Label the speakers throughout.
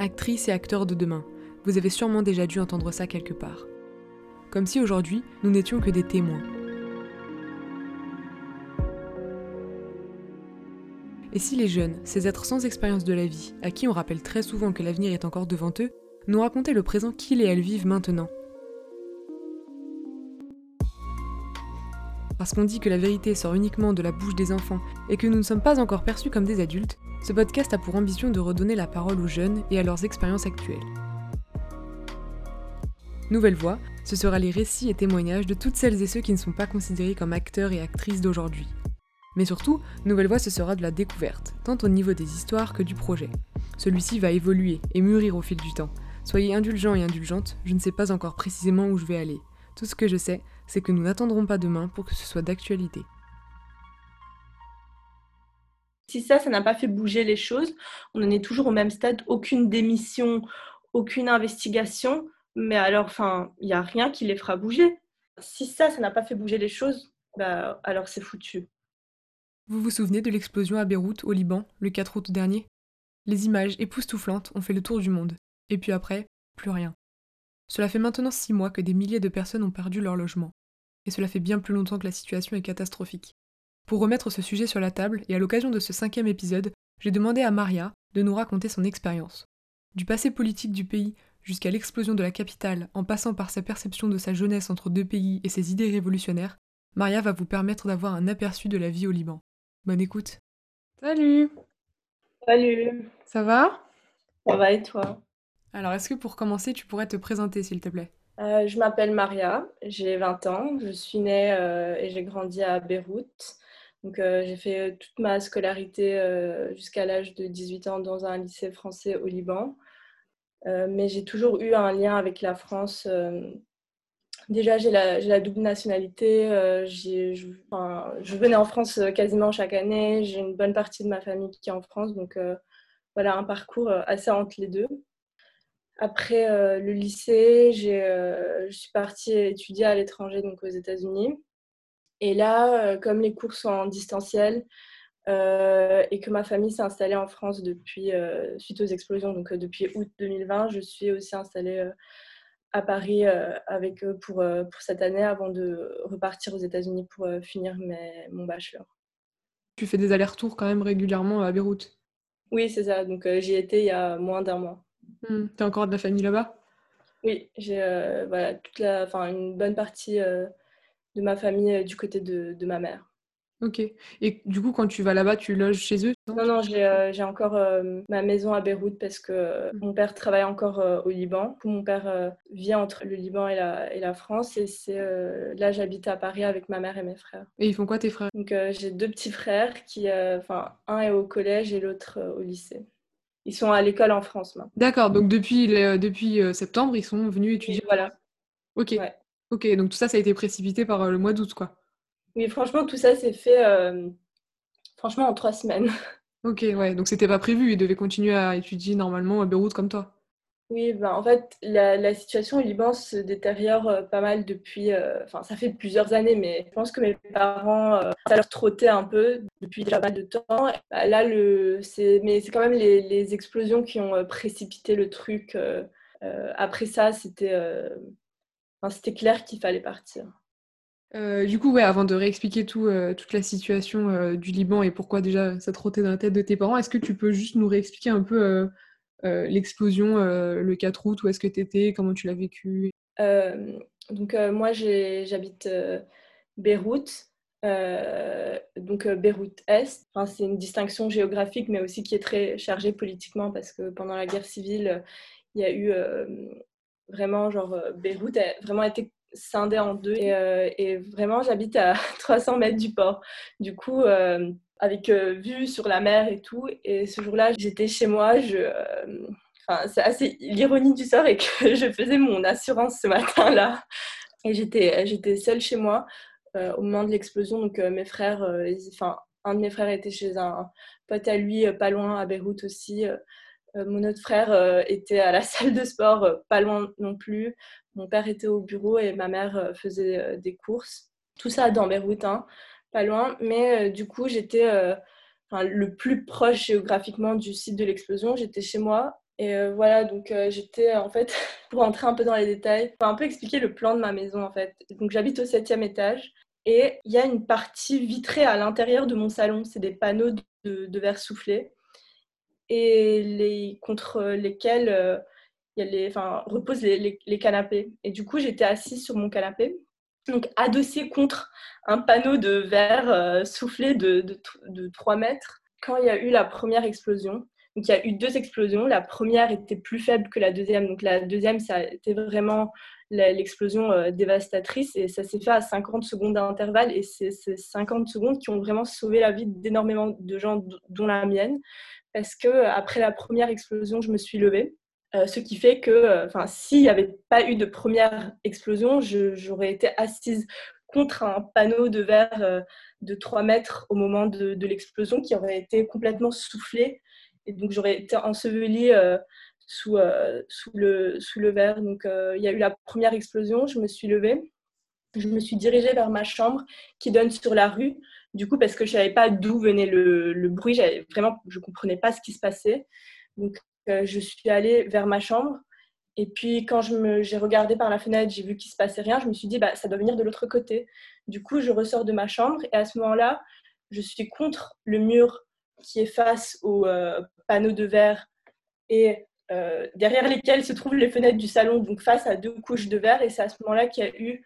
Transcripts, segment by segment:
Speaker 1: actrices et acteurs de demain. Vous avez sûrement déjà dû entendre ça quelque part. Comme si aujourd'hui, nous n'étions que des témoins. Et si les jeunes, ces êtres sans expérience de la vie, à qui on rappelle très souvent que l'avenir est encore devant eux, nous racontaient le présent qu'ils et elles vivent maintenant Parce qu'on dit que la vérité sort uniquement de la bouche des enfants et que nous ne sommes pas encore perçus comme des adultes, ce podcast a pour ambition de redonner la parole aux jeunes et à leurs expériences actuelles. Nouvelle Voix, ce sera les récits et témoignages de toutes celles et ceux qui ne sont pas considérés comme acteurs et actrices d'aujourd'hui. Mais surtout, Nouvelle Voix, ce sera de la découverte, tant au niveau des histoires que du projet. Celui-ci va évoluer et mûrir au fil du temps. Soyez indulgents et indulgentes, je ne sais pas encore précisément où je vais aller. Tout ce que je sais, c'est que nous n'attendrons pas demain pour que ce soit d'actualité.
Speaker 2: Si ça, ça n'a pas fait bouger les choses, on en est toujours au même stade, aucune démission, aucune investigation, mais alors, enfin, il n'y a rien qui les fera bouger. Si ça, ça n'a pas fait bouger les choses, bah, alors c'est foutu.
Speaker 1: Vous vous souvenez de l'explosion à Beyrouth, au Liban, le 4 août dernier? Les images époustouflantes ont fait le tour du monde. Et puis après, plus rien. Cela fait maintenant six mois que des milliers de personnes ont perdu leur logement et cela fait bien plus longtemps que la situation est catastrophique. Pour remettre ce sujet sur la table, et à l'occasion de ce cinquième épisode, j'ai demandé à Maria de nous raconter son expérience. Du passé politique du pays jusqu'à l'explosion de la capitale, en passant par sa perception de sa jeunesse entre deux pays et ses idées révolutionnaires, Maria va vous permettre d'avoir un aperçu de la vie au Liban. Bonne écoute. Salut
Speaker 2: Salut
Speaker 1: Ça va?
Speaker 2: Ça va et toi?
Speaker 1: Alors, est-ce que pour commencer, tu pourrais te présenter, s'il te plaît?
Speaker 2: Euh, je m'appelle Maria, j'ai 20 ans, je suis née euh, et j'ai grandi à Beyrouth. Donc, euh, j'ai fait toute ma scolarité jusqu'à l'âge de 18 ans dans un lycée français au Liban. mais j'ai toujours eu un lien avec la France. déjà, j'ai la, double nationalité. Je, je, venais en France quasiment chaque année. J'ai une bonne partie de ma famille qui est en France. Donc, voilà, un parcours assez entre les deux. Après euh, le lycée, euh, je suis partie étudier à l'étranger, donc aux États-Unis. Et là, euh, comme les cours sont en distanciel et que ma famille s'est installée en France depuis, suite aux explosions, donc depuis août 2020, je suis aussi installée à Paris avec eux pour, pour cette année avant de repartir aux États-Unis pour finir mon bachelor.
Speaker 1: Tu fais des allers-retours quand même régulièrement à Beyrouth?
Speaker 2: Oui, c'est ça. Donc j'y étais il y a moins d'un mois.
Speaker 1: Hmm. T'as encore de la famille là-bas?
Speaker 2: Oui, j'ai euh, voilà, toute la, une bonne partie euh, de ma famille euh, du côté de, de, ma mère.
Speaker 1: Ok. Et du coup, quand tu vas là-bas, tu loges chez eux
Speaker 2: Non, non, j'ai encore ma maison à Beyrouth parce que hmm. mon père travaille encore au Liban. Mon père vit entre le Liban et la, et la France. Et c'est là, j'habite à Paris avec ma mère et mes frères.
Speaker 1: Et ils font quoi tes frères?
Speaker 2: Donc, j'ai deux petits frères qui, enfin, un est au collège et l'autre au lycée. Ils sont à l'école en France maintenant.
Speaker 1: D'accord, donc depuis, depuis euh, septembre, ils sont venus étudier.
Speaker 2: voilà.
Speaker 1: Ok. Ok, donc tout ça, ça a été précipité par euh, le mois d'août, quoi.
Speaker 2: Oui, franchement, tout ça s'est fait euh, franchement en trois semaines.
Speaker 1: Ok, ouais, donc c'était pas prévu, ils devaient continuer à étudier normalement à Beyrouth comme toi.
Speaker 2: Oui, ben, en fait, la, situation au Liban se détériore euh, pas mal depuis. Euh, enfin, ça fait plusieurs années, mais je pense que mes parents, euh, ça leur trottait un peu depuis déjà pas mal de temps. Bah, là, le, mais c'est quand même les, explosions qui ont précipité le truc. après ça, c'était c'était clair qu'il fallait partir.
Speaker 1: du coup, ouais, avant de réexpliquer tout, toute la situation du Liban et pourquoi déjà ça trottait dans la tête de tes parents, est-ce que tu peux juste nous réexpliquer un peu l'explosion euh, le 4 août, où est-ce que tu étais, comment tu l'as vécu?
Speaker 2: Euh, Donc moi j'habite Beyrouth, donc Beyrouth Est. Enfin, c'est une distinction géographique, mais aussi qui est très chargée politiquement parce que pendant la guerre civile, il y a eu vraiment genre Beyrouth a vraiment été scindée en deux et, et vraiment j'habite à 300 mètres du port. Du coup, avec euh, vue sur la mer et tout. Et ce jour-là, j'étais chez moi. Je, euh, c'est assez l'ironie du sort et que je faisais mon assurance ce matin-là. Et j'étais, j'étais seule chez moi euh, au moment de l'explosion. Donc mes frères, enfin, un de mes frères était chez un pote à lui, pas loin à Beyrouth aussi. mon autre frère était à la salle de sport, pas loin non plus. Mon père était au bureau et ma mère faisait des courses. Tout ça dans Beyrouth. Hein pas loin. Mais euh, du coup, j'étais euh, le plus proche géographiquement du site de l'explosion. J'étais chez moi Et voilà, donc j'étais en fait, pour entrer un peu dans les détails, pour un peu expliquer le plan de ma maison en fait. Donc j'habite au septième étage et il y a une partie vitrée à l'intérieur de mon salon. C'est des panneaux de, verre soufflé et les, contre lesquels il y a les, reposent les, canapés. Et du coup, j'étais assise sur mon canapé, donc adossée contre un panneau de verre soufflé de, de, de 3 mètres. Quand il y a eu la première explosion, donc il y a eu deux explosions. La première était plus faible que la deuxième. Donc la deuxième, ça a été vraiment l'explosion euh, dévastatrice et ça s'est fait à 50 secondes d'intervalle et c'est ces 50 secondes qui ont vraiment sauvé la vie d'énormément de gens, dont la mienne. Parce que après la première explosion, je me suis levée. Euh, ce qui fait que, euh, enfin, s'il n'y avait pas eu de première explosion, j'aurais été assise contre un panneau de verre de 3 mètres au moment de, l'explosion qui aurait été complètement soufflé et donc, j'aurais été ensevelie euh, sous, euh, le, verre. Donc, euh, il y a eu la première explosion. Je me suis levée. Je me suis dirigée vers ma chambre qui donne sur la rue. Du coup, parce que je ne savais pas d'où venait le, le bruit, vraiment, je ne comprenais pas ce qui se passait. Donc, je suis allée vers ma chambre. Et puis, quand j'ai regardé par la fenêtre, j'ai vu qu'il ne se passait rien. Je me suis dit, bah, ça doit venir de l'autre côté. Du coup, je ressors de ma chambre. Et à ce moment-là, je suis contre le mur qui est face au euh, panneau de verre et euh, derrière lesquels se trouvent les fenêtres du salon, donc face à deux couches de verre. Et c'est à ce moment-là qu'il y a eu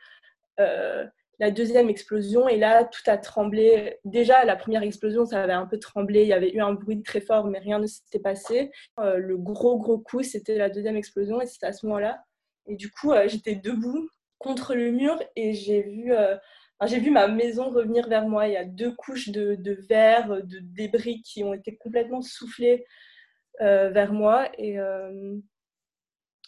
Speaker 2: euh, la deuxième explosion. Et là, tout a tremblé. Déjà, la première explosion, ça avait un peu tremblé. Il y avait eu un bruit très fort, mais rien ne s'était passé. le gros, gros coup, c'était la deuxième explosion. Et c'était à ce moment-là. Et du coup, j'étais debout contre le mur et j'ai vu j'ai vu ma maison revenir vers moi. Il y a deux couches de, verre, de débris qui ont été complètement soufflés euh, vers moi. Et euh,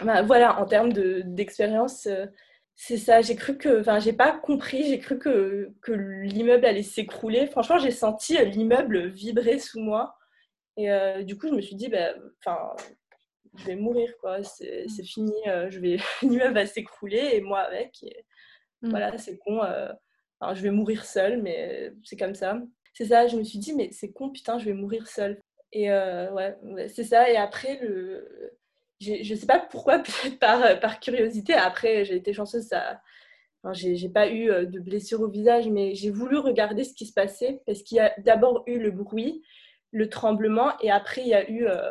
Speaker 2: bah, voilà, en termes d'expérience, euh, c'est ça. J'ai cru que, enfin, j'ai pas compris. J'ai cru que, que l'immeuble allait s'écrouler. Franchement, j'ai senti l'immeuble vibrer sous moi. Et du coup, je me suis dit, bah, enfin, je vais mourir, quoi. C'est mmh. fini. je vais, l'immeuble va s'écrouler et moi avec. Mmh. Voilà, c'est con je vais mourir seule, mais c'est comme ça. C'est ça, je me suis dit, mais c'est con, putain, je vais mourir seule. Et euh, ouais, c'est ça. Et après, le... je sais pas pourquoi, peut-être par, par curiosité. Après, j'ai été chanceuse, ça. Enfin, j'ai pas eu euh, de blessure au visage, mais j'ai voulu regarder ce qui se passait parce qu'il y a d'abord eu le bruit, le tremblement, et après, il y a eu euh,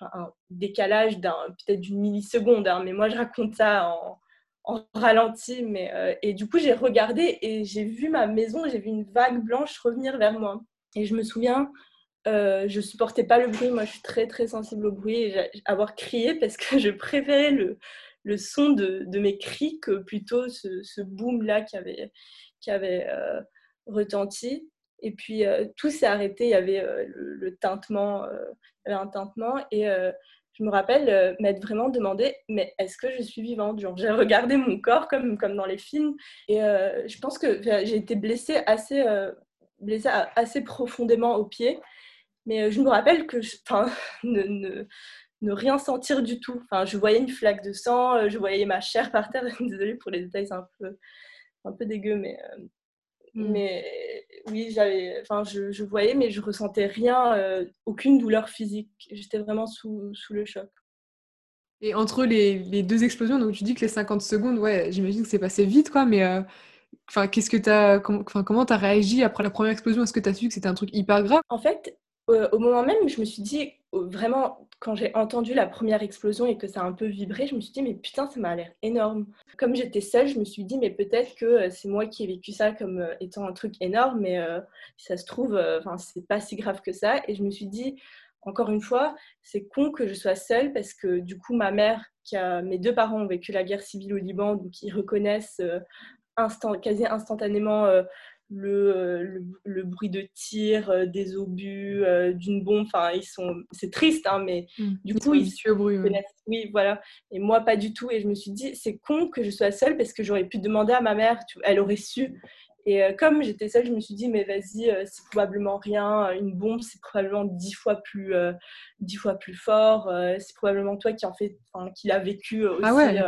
Speaker 2: un décalage peut-être d'une milliseconde. Hein, mais moi, je raconte ça en, en ralenti. Euh, et du coup, j'ai regardé et j'ai vu ma maison, j'ai vu une vague blanche revenir vers moi. Et je me souviens, euh, je supportais pas le bruit. Moi, je suis très, très sensible au bruit. Et avoir crié parce que je préférais le, le son de, de, mes cris que plutôt ce, ce boom-là qui avait, qui avait euh, retenti. Et puis, euh, tout s'est arrêté. Il y avait le, le, tintement, il y avait un tintement. Et je me rappelle euh, m'être vraiment demandé, mais est-ce que je suis vivante? Genre, j'ai regardé mon corps comme, comme dans les films. Et euh, je pense que j'ai été blessée assez, euh, blessée assez profondément au pied. Mais je me rappelle que je, ne, ne, ne, rien sentir du tout. Enfin, je voyais une flaque de sang, je voyais ma chair par terre. Désolée pour les détails, c'est un peu, un peu dégueu, mais Mm. Mais oui, j'avais, enfin, je, je, voyais, mais je ressentais rien, euh, aucune douleur physique. J'étais vraiment sous, sous, le choc.
Speaker 1: Et entre les, les, deux explosions, donc tu dis que les 50 secondes, ouais, j'imagine que c'est passé vite, quoi, mais euh, enfin, qu'est-ce que t'as, enfin, comment tu as réagi après la première explosion? Est-ce que tu as su que c'était un truc hyper grave?
Speaker 2: En fait, euh, au moment même, je me suis dit, vraiment, quand j'ai entendu la première explosion et que ça a un peu vibré, je me suis dit, mais putain, ça m'a l'air énorme. Comme j'étais seule, je me suis dit, mais peut-être que euh, c'est moi qui ai vécu ça comme euh, étant un truc énorme, mais ça se trouve, enfin, c'est pas si grave que ça. Et je me suis dit, encore une fois, c'est con que je sois seule parce que du coup, ma mère, qui a, mes deux parents ont vécu la guerre civile au Liban, donc ils reconnaissent quasi instantanément euh, le, le, bruit de tir, euh, des obus, euh, d'une bombe. Enfin, ils sont, c'est triste, hein, mais mmh. du coup, ils
Speaker 1: au bruit.
Speaker 2: Oui, voilà. Et moi, pas du tout. Et je me suis dit, c'est con que je sois seule parce que j'aurais pu demander à ma mère. elle aurait su. Et comme j'étais seule, je me suis dit, mais vas-y, c'est probablement rien. Une bombe, c'est probablement dix fois plus, dix fois plus fort. c'est probablement toi qui en fait, qui l'a vécu aussi. Ah ouais.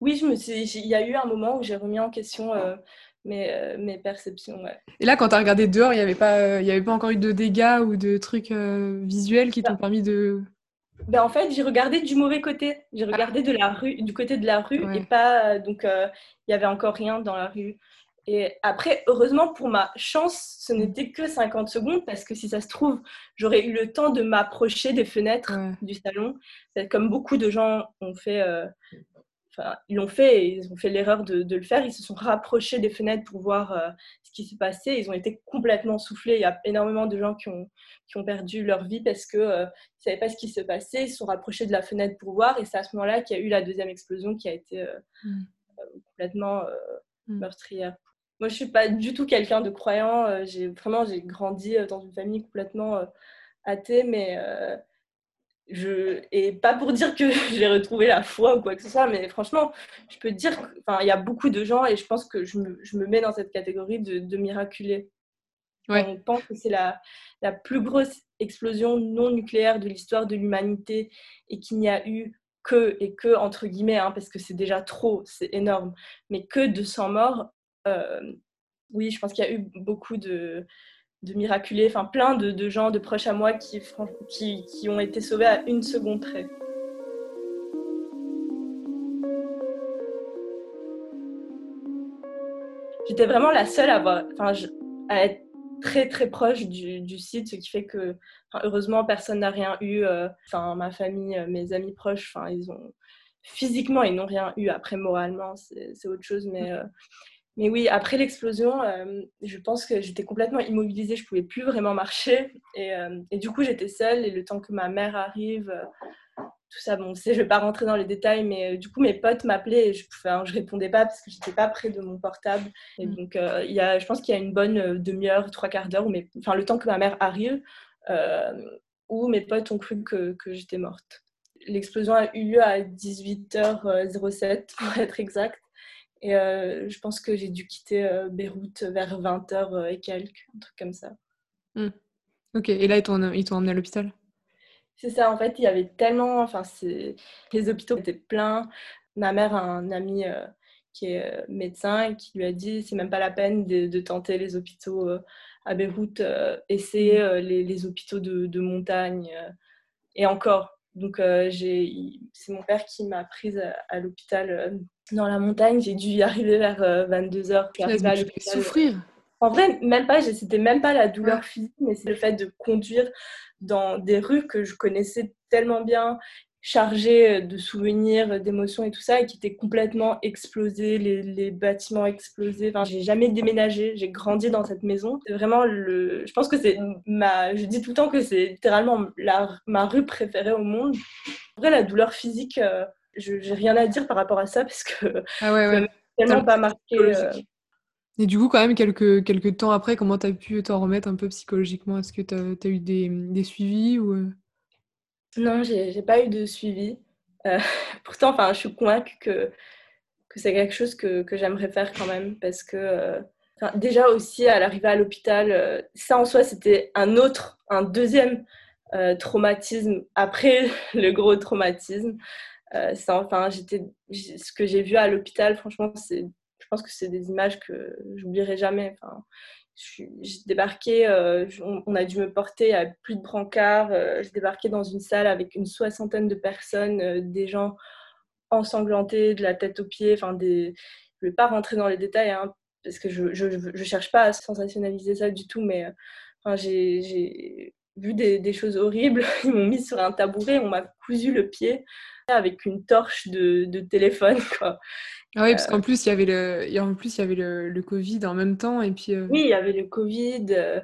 Speaker 2: oui, je me suis. Il y a eu un moment où j'ai remis en question mes, euh, mes perceptions. Ouais.
Speaker 1: Et là, quand tu as regardé dehors, il n'y avait, pas, euh, il y avait pas encore eu de dégâts ou de trucs euh, visuels qui t'ont permis de.
Speaker 2: ben, en fait, j'ai regardé du mauvais côté. J'ai regardé de la rue, du côté de la rue et pas. Donc, il n'y avait encore rien dans la rue. Et après, heureusement, pour ma chance, ce n'était que 50 secondes parce que si ça se trouve, j'aurais eu le temps de m'approcher des fenêtres du salon. Comme beaucoup de gens ont fait, euh, enfin, ils l'ont fait et ils ont fait l'erreur de, le faire. Ils se sont rapprochés des fenêtres pour voir euh, ce qui se passait. Ils ont été complètement soufflés. Il y a énormément de gens qui ont, qui ont perdu leur vie parce qu'ils euh, ne savaient pas ce qui se passait. Ils se sont rapprochés de la fenêtre pour voir. Et c'est à ce moment-là qu'il y a eu la deuxième explosion qui a été mm. complètement mm. meurtrière moi, je suis pas du tout quelqu'un de croyant. Euh, j'ai vraiment, j'ai grandi euh, dans une famille complètement euh, athée, mais je et pas pour dire que j'ai retrouvé la foi ou quoi que ce soit, mais franchement, je peux dire, enfin, il y a beaucoup de gens et je pense que je me, je me mets dans cette catégorie de, de miraculés. On pense que c'est la, la plus grosse explosion non nucléaire de l'histoire de l'humanité et qu'il n'y a eu que, et que entre guillemets, hein, parce que c'est déjà trop, c'est énorme, mais que 200 morts, euh, oui, je pense qu'il y a eu beaucoup de, de miraculés, enfin plein de, gens, de proches à moi qui, qui, ont été sauvés à une seconde près. J'étais vraiment la seule à, à être très très proche du, site, ce qui fait que heureusement personne n'a rien eu. Euh, enfin, ma famille, euh, mes amis proches, enfin, ils ont physiquement ils n'ont rien eu. Après moralement, c'est autre chose, mais mais oui, après l'explosion, euh, je pense que j'étais complètement immobilisée, je pouvais plus vraiment marcher. Et, euh, et du coup, j'étais seule. Et le temps que ma mère arrive, euh, tout ça, bon, je vais pas rentrer dans les détails, mais du coup, mes potes m'appelaient et je ne je répondais pas parce que j'étais pas près de mon portable. Et mm. donc, il y a, je pense qu'il y a une bonne demi-heure, trois quarts d'heure, enfin, le temps que ma mère arrive, où mes potes ont cru que, que j'étais morte. L'explosion a eu lieu à 18h07, pour être exact. Et euh, je pense que j'ai dû quitter euh, Beyrouth vers 20h euh, et quelques, un truc comme ça.
Speaker 1: Hmm. Ok, et là, ils t'ont emmené à l'hôpital?
Speaker 2: C'est ça, en fait, il y avait tellement. Enfin, les hôpitaux étaient pleins. Ma mère a un ami qui est médecin et qui lui a dit c'est même pas la peine de, tenter les hôpitaux à Beyrouth, essayer hmm. les, les, hôpitaux de, de montagne. et encore, donc, c'est mon père qui m'a prise à, l'hôpital dans la montagne. J'ai dû y arriver vers 22h.
Speaker 1: Tu as souffrir
Speaker 2: En vrai, même pas, c'était même pas la douleur physique, mais c'est le fait de conduire dans des rues que je connaissais tellement bien chargé de souvenirs, d'émotions et tout ça, et qui était complètement explosé, les, bâtiments explosés. Enfin, j'ai jamais déménagé, j'ai grandi dans cette maison. C'est vraiment le. Je pense que c'est ma. Je dis tout le temps que c'est littéralement la... ma rue préférée au monde. En vrai, la douleur physique, euh, je j'ai rien à dire par rapport à ça parce que
Speaker 1: ah ouais, ouais.
Speaker 2: tellement pas marqué. Euh.
Speaker 1: Et du coup, quand même, quelques, quelques temps après, comment tu as pu t'en remettre un peu psychologiquement? Est-ce que tu as, eu des, des suivis ou...
Speaker 2: Non, j'ai pas eu de suivi. Euh, pourtant, enfin, je suis convaincue que, que c'est quelque chose que, que j'aimerais faire quand même parce que euh, déjà aussi à l'arrivée à l'hôpital, euh, ça en soi c'était un autre, un deuxième traumatisme après le gros traumatisme. ça, enfin, j'étais, ce que j'ai vu à l'hôpital, franchement, je pense que c'est des images que j'oublierai jamais. J'ai débarqué, euh, on, a dû me porter à plus de brancard. Euh, j'ai débarqué dans une salle avec une soixantaine de personnes, euh, des gens ensanglantés de la tête aux pieds. Enfin. Je ne vais pas rentrer dans les détails hein, parce que je ne cherche pas à sensationnaliser ça du tout, mais enfin, j'ai vu des, des, choses horribles. Ils m'ont mis sur un tabouret, on m'a cousu le pied avec une torche de, de téléphone. Quoi.
Speaker 1: Ah oui, parce qu'en plus, il y avait, le, en plus, il y avait le, le Covid en même temps. Et puis,
Speaker 2: euh, Oui, il y avait le Covid. Euh,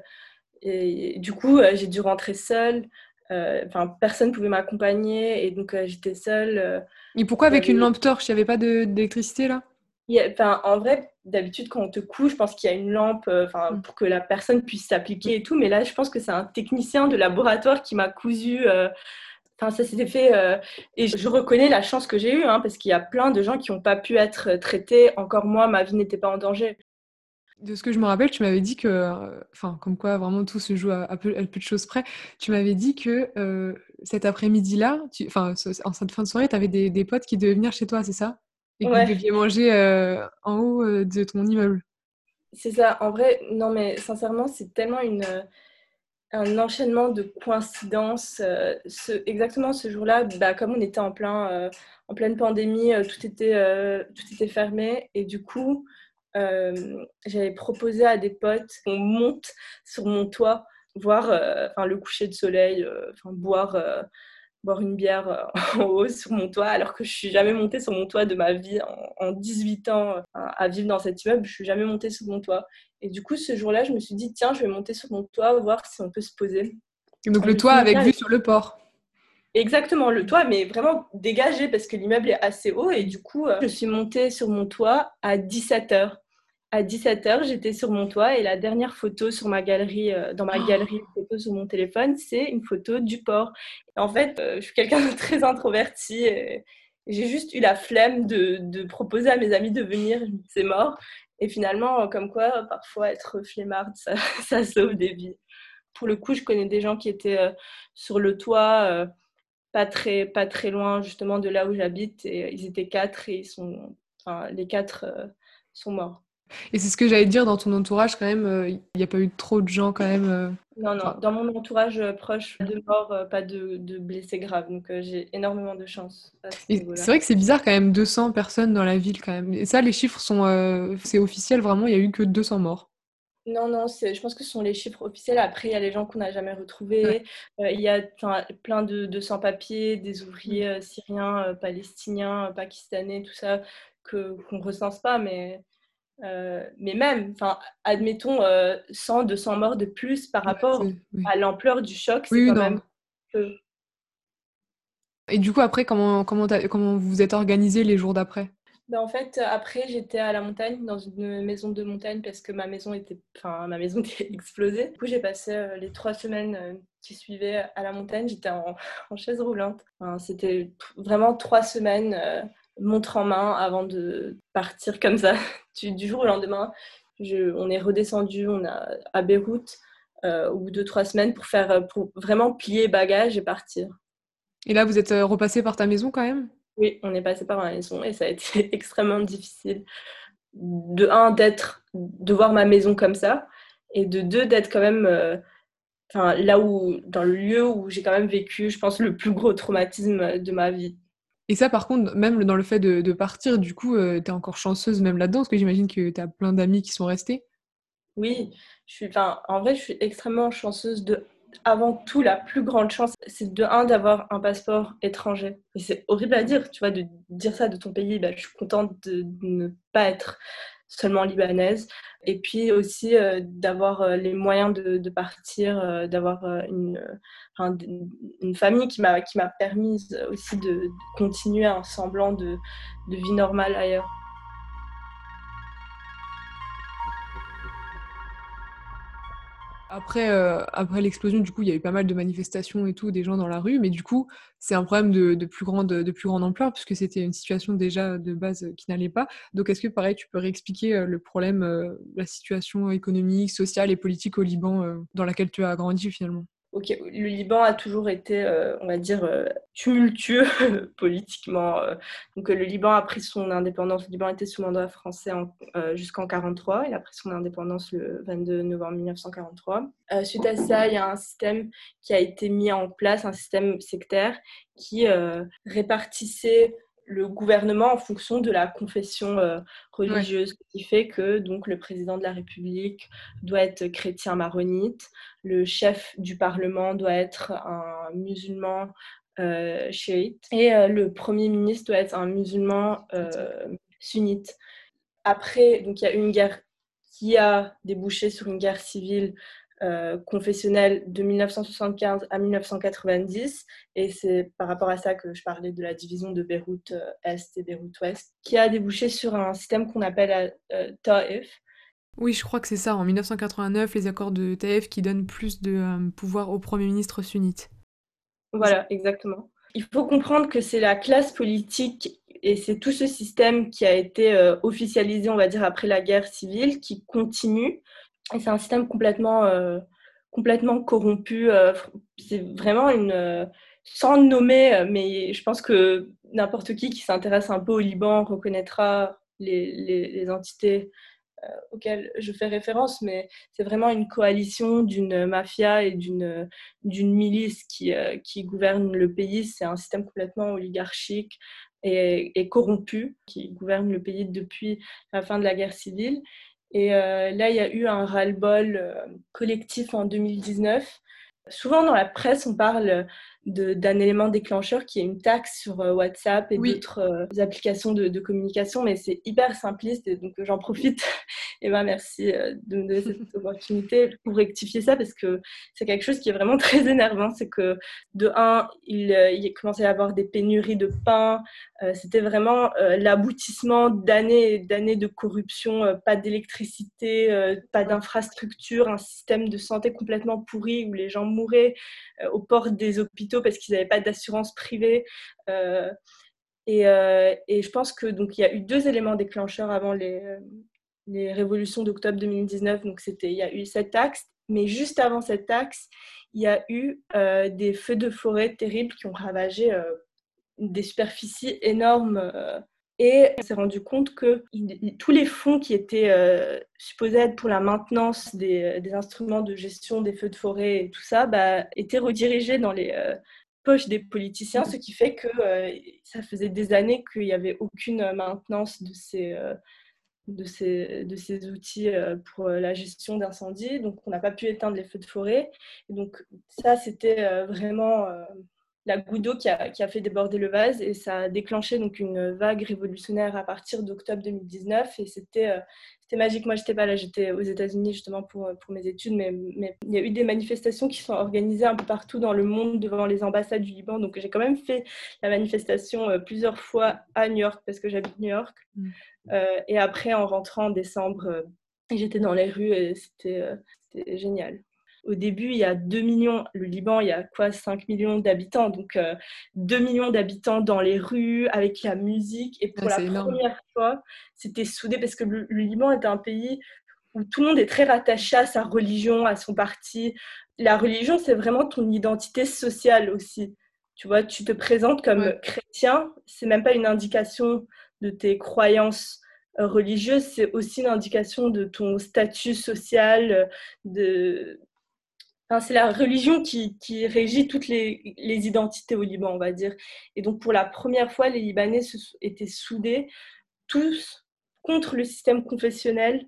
Speaker 2: et, du coup, euh, j'ai dû rentrer seule. Enfin, personne ne pouvait m'accompagner. Et donc, j'étais seule.
Speaker 1: et pourquoi avec une lampe torche? Il n'y avait pas d'électricité là?
Speaker 2: Enfin, en vrai, d'habitude, quand on te couche, je pense qu'il y a une lampe enfin, mm. pour que la personne puisse s'appliquer et tout. Mais là, je pense que c'est un technicien de laboratoire qui m'a cousu Enfin, ça s'était fait. Euh, et je reconnais la chance que j'ai eue, hein, parce qu'il y a plein de gens qui n'ont pas pu être traités. Encore moi, ma vie n'était pas en danger.
Speaker 1: De ce que je me rappelle, tu m'avais dit que, euh, enfin, comme quoi vraiment tout se joue à, peu, de choses près. Tu m'avais dit que euh, cet après-midi-là, enfin, en cette fin de soirée, tu avais des, potes qui devaient venir chez toi, c'est ça? Et que vous deviez manger en haut de ton immeuble.
Speaker 2: C'est ça. En vrai, non, mais sincèrement, c'est tellement une un enchaînement de coïncidences. ce, exactement ce jour-là, bah, comme on était en, plein, en pleine pandémie, tout, était, tout était fermé. Et du coup, j'avais proposé à des potes qu'on monte sur mon toit, voir le coucher de soleil, boire boire une bière euh, en haut sur mon toit, alors que je suis jamais montée sur mon toit de ma vie en, 18 ans euh, à vivre dans cet immeuble. Je suis jamais montée sur mon toit. Et du coup, ce jour-là, je me suis dit, tiens, je vais monter sur mon toit, voir si on peut se poser.
Speaker 1: donc le toit avec vue sur le port
Speaker 2: Exactement, le toit, mais vraiment dégagé parce que l'immeuble est assez haut. Et du coup, euh, je suis montée sur mon toit à 17 h à 17h, j'étais sur mon toit et la dernière photo sur ma galerie, euh, dans ma galerie de photos sur mon téléphone, c'est une photo du port. en fait, euh, je suis quelqu'un de très introverti. Et j'ai juste eu la flemme de, de, proposer à mes amis de venir. C'est mort. Et finalement, comme quoi, parfois être flemmarde, ça, ça, sauve des vies. Pour le coup, je connais des gens qui étaient euh, sur le toit, pas, très, pas très loin justement de là où j'habite. Et ils étaient quatre et ils sont, les quatre sont morts.
Speaker 1: Et c'est ce que j'allais dire dans ton entourage quand même, euh, il n'y a pas eu trop de gens quand même. Euh,
Speaker 2: non, non, dans mon entourage euh, proche, de morts, pas de, de, blessés graves. Donc j'ai énormément de chance.
Speaker 1: C'est vrai que c'est bizarre quand même, 200 personnes dans la ville quand même. Et ça, les chiffres sont. c'est officiel vraiment, il n'y a eu que 200 morts.
Speaker 2: Non, non, je pense que ce sont les chiffres officiels. Après, il y a les gens qu'on n'a jamais retrouvés. il y a plein de, sans-papiers, des ouvriers mm. syriens, palestiniens, pakistanais, tout ça, qu'on ne recense pas. Mais euh, mais même, admettons 100, euh, 200 morts de plus par rapport à l'ampleur du choc, c'est quand même peu.
Speaker 1: Et du coup, après, comment, comment, comment vous vous êtes organisé les jours d'après?
Speaker 2: Ben, En fait, après, j'étais à la montagne, dans une maison de montagne, parce que ma maison était, enfin, ma maison était explosée. Du coup, j'ai passé euh, les trois semaines qui suivaient à la montagne. J'étais en, en, chaise roulante. C'était vraiment trois semaines montre en main avant de partir comme ça du, jour au lendemain. on est redescendu on a, à Beyrouth euh, au bout de trois semaines pour, faire, pour vraiment plier bagages et partir.
Speaker 1: Et là, vous êtes euh, repassé par ta maison quand même?
Speaker 2: Oui, on est passé par ma maison et ça a été extrêmement difficile. De un, d'être, de voir ma maison comme ça et de deux, d'être quand même euh, enfin, là où, dans le lieu où j'ai quand même vécu, je pense, le plus gros traumatisme de ma vie.
Speaker 1: Et ça, par contre, même dans le fait de, partir, du coup, euh, tu es encore chanceuse même là-dedans, parce que j'imagine que tu as plein d'amis qui sont restés.
Speaker 2: Oui, je suis, en vrai, je suis extrêmement chanceuse de. Avant tout, la plus grande chance, c'est de un d'avoir un passeport étranger. Et c'est horrible à dire, tu vois, de dire ça de ton pays. Bah, je suis contente de ne pas être seulement libanaise. Et puis aussi euh, d'avoir euh, les moyens de, partir, euh, d'avoir une, une famille qui m'a permis aussi de, continuer un semblant de, de vie normale ailleurs.
Speaker 1: Après, euh, après l'explosion, du coup, il y a eu pas mal de manifestations et tout, des gens dans la rue, mais du coup, c'est un problème de, plus grande, de plus grande ampleur, puisque c'était une situation déjà de base qui n'allait pas. Donc, est-ce que, pareil, tu peux réexpliquer euh, le problème, euh, la situation économique, sociale et politique au Liban dans laquelle tu as grandi finalement?
Speaker 2: Le Liban a toujours été, euh, on va dire, euh, tumultueux politiquement. Euh. Le Liban a pris son indépendance. Le Liban était sous mandat français jusqu'en 1943. Il a pris son indépendance le 22 novembre 1943. suite à ça, il y a un système qui a été mis en place, un système sectaire qui répartissait le gouvernement en fonction de la confession euh, religieuse, ce qui fait que donc le président de la République doit être chrétien maronite, le chef du Parlement doit être un musulman euh, chiite et euh, le premier ministre doit être un musulman sunnite. Après, donc il y a une guerre qui a débouché sur une guerre civile euh, confessionnelle de 1975 à 1990. Et c'est par rapport à ça que je parlais de la division de Beyrouth euh, Est et Beyrouth Ouest, qui a débouché sur un système qu'on appelle euh, Taif.
Speaker 1: Oui, je crois que c'est ça, en 1989, les accords de Taif qui donnent plus de pouvoir au Premier ministre sunnite.
Speaker 2: Voilà, exactement. Il faut comprendre que c'est la classe politique et c'est tout ce système qui a été officialisé, on va dire, après la guerre civile, qui continue c'est un système complètement, euh, complètement corrompu. Euh, c'est vraiment une. Euh, sans nommer, mais je pense que n'importe qui qui s'intéresse un peu au Liban reconnaîtra les, entités auquel je fais référence, mais c'est vraiment une coalition d'une mafia et d'une milice qui, qui gouverne le pays. C'est un système complètement oligarchique et, corrompu qui gouverne le pays depuis la fin de la guerre civile. Et là, il y a eu un ras-le-bol collectif en 2019. Souvent dans la presse, on parle d'un élément déclencheur qui est une taxe sur euh, WhatsApp et d'autres euh, applications de, communication, mais c'est hyper simpliste et donc j'en profite. et ben merci euh, de me donner cette opportunité pour rectifier ça parce que c'est quelque chose qui est vraiment très énervant. C'est que de un, il, il commençait à y avoir des pénuries de pain. C'était vraiment l'aboutissement d'années et d'années de corruption, pas d'électricité, pas d'infrastructure, un système de santé complètement pourri où les gens mouraient aux portes des hôpitaux parce qu'ils n'avaient pas d'assurance privée. Euh, euh, et, je pense que donc il y a eu deux éléments déclencheurs avant les, les révolutions d'octobre 2019. Donc c'était il y a eu cette taxe, mais juste avant cette taxe, il y a eu euh, des feux de forêt terribles qui ont ravagé des superficies énormes. Et on s'est rendu compte que tous les fonds qui étaient supposés être pour la maintenance des, des, instruments de gestion des feux de forêt et tout ça bah, étaient redirigés dans les des politiciens, ce qui fait que euh, ça faisait des années qu'il n'y avait aucune maintenance de ces, euh, de ces, de ces outils euh, pour la gestion d'incendie. Donc, on n'a pas pu éteindre les feux de forêt. Et donc, ça, c'était vraiment la goutte d'eau qui a, qui a, fait déborder le vase et ça a déclenché donc une vague révolutionnaire à partir d'octobre 2019 et c'était c'était magique. Moi, j'étais pas là, j'étais aux États-Unis justement pour, pour mes études, mais, mais, il y a eu des manifestations qui sont organisées un peu partout dans le monde devant les ambassades du Liban. Donc, j'ai quand même fait la manifestation euh, plusieurs fois à New York parce que j'habite New York. Mm. Euh, et après, en rentrant en décembre, euh, j'étais dans les rues et c'était génial. Au début, il y a 2 millions, le Liban, il y a quoi 5 millions d'habitants, donc 2 euh, millions d'habitants dans les rues, avec la musique. Et pour ah, la première fois, c'était soudé parce que le, Liban est un pays où tout le monde est très rattaché à sa religion, à son parti. La religion, c'est vraiment ton identité sociale aussi. Tu vois, tu te présentes comme chrétien, c'est même pas une indication de tes croyances euh, religieuses, c'est aussi une indication de ton statut social, de, c'est la religion qui, régit toutes les, identités au Liban, on va dire. Et donc, pour la première fois, les Libanais étaient soudés, tous contre le système confessionnel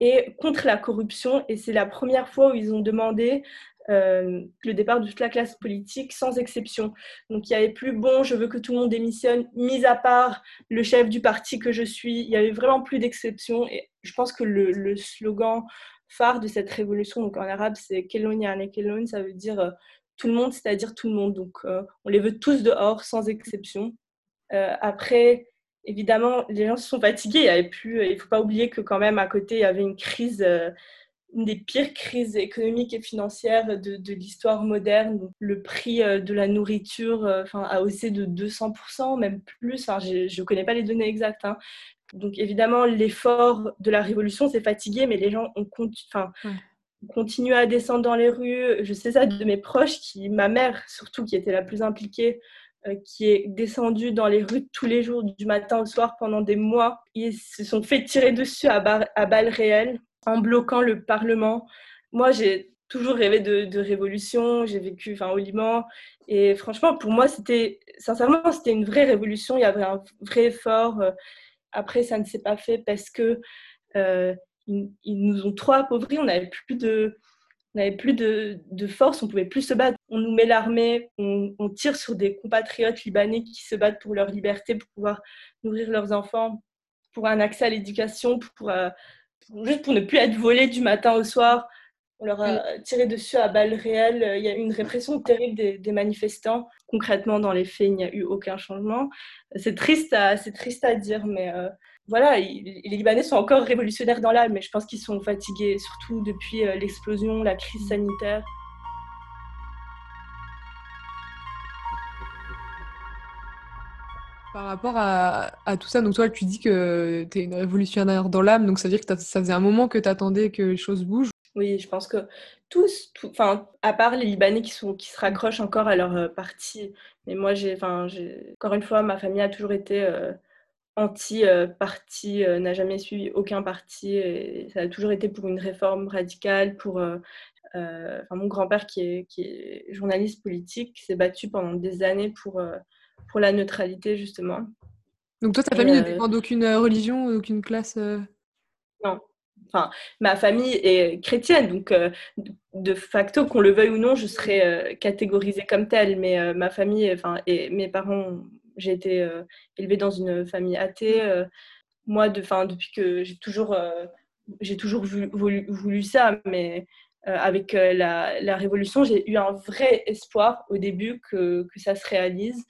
Speaker 2: et contre la corruption. Et c'est la première fois où ils ont demandé euh, le départ de toute la classe politique, sans exception. Donc, il n'y avait plus bon, je veux que tout le monde démissionne, mis à part le chef du parti que je suis. Il n'y avait vraiment plus d'exception. Et je pense que le slogan phare de cette révolution. Donc en arabe, c'est Kelon Yani Kelon, ça veut dire euh, tout le monde, c'est-à-dire tout le monde. Donc euh, on les veut tous dehors, sans exception. Euh, après, évidemment, les gens se sont fatigués. Il ne faut pas oublier que quand même à côté, il y avait une crise une des pires crises économiques et financières de, l'histoire moderne. le prix de la nourriture a haussé de 200%, même plus. Enfin, je ne connais pas les données exactes, hein, donc évidemment, l'effort de la révolution, c'est fatigué, mais les gens ont enfin, continué à descendre dans les rues. Je sais ça de mes proches, qui, ma mère surtout, qui était la plus impliquée, euh, qui est descendue dans les rues tous les jours, du matin au soir, pendant des mois. Ils se sont fait tirer dessus à, à balles réelles en bloquant le Parlement. Moi, j'ai toujours rêvé de, révolution. J'ai vécu enfin, au Liban. Et franchement, pour moi, c'était, sincèrement, c'était une vraie révolution. Il y avait un vrai effort. Euh, après, ça ne s'est pas fait parce que euh, nous ont trop appauvris. On n'avait plus de, force, on pouvait plus se battre. On nous met l'armée, on, tire sur des compatriotes libanais qui se battent pour leur liberté, pour pouvoir nourrir leurs enfants, pour un accès à l'éducation, euh, juste pour ne plus être volés du matin au soir. On leur a tiré dessus à balles réelles. Il y a eu une répression terrible des, manifestants. Concrètement, dans les faits, il n'y a eu aucun changement. C'est triste, triste à dire, mais euh, voilà, les Libanais sont encore révolutionnaires dans l'âme, mais je pense qu'ils sont fatigués, surtout depuis euh, l'explosion, la crise sanitaire.
Speaker 1: Par rapport à, tout ça, donc toi, tu dis que tu es une révolutionnaire dans l'âme, donc ça veut dire que ça faisait un moment que tu attendais que les choses bougent.
Speaker 2: Oui, je pense que tous, enfin, à part les Libanais qui, sont, qui se raccrochent encore à leur euh, parti, mais moi, j'ai, enfin, encore une fois, ma famille a toujours été euh, anti-parti, n'a jamais suivi aucun parti. Et ça a toujours été pour une réforme radicale, pour mon grand-père qui est, qui est, journaliste politique s'est battu pendant des années pour, pour la neutralité justement.
Speaker 1: Donc toi, ta famille ne dépend d'aucune religion, aucune classe
Speaker 2: Non, enfin, ma famille est chrétienne, donc euh, de facto, qu'on le veuille ou non, je serais euh, catégorisée comme telle. Mais euh, ma famille, enfin, et mes parents, j'ai été élevée dans une famille athée. moi, de, depuis que j'ai toujours, j'ai toujours voulu, voulu, ça, mais avec la, la, révolution, j'ai eu un vrai espoir au début que, que ça se réalise.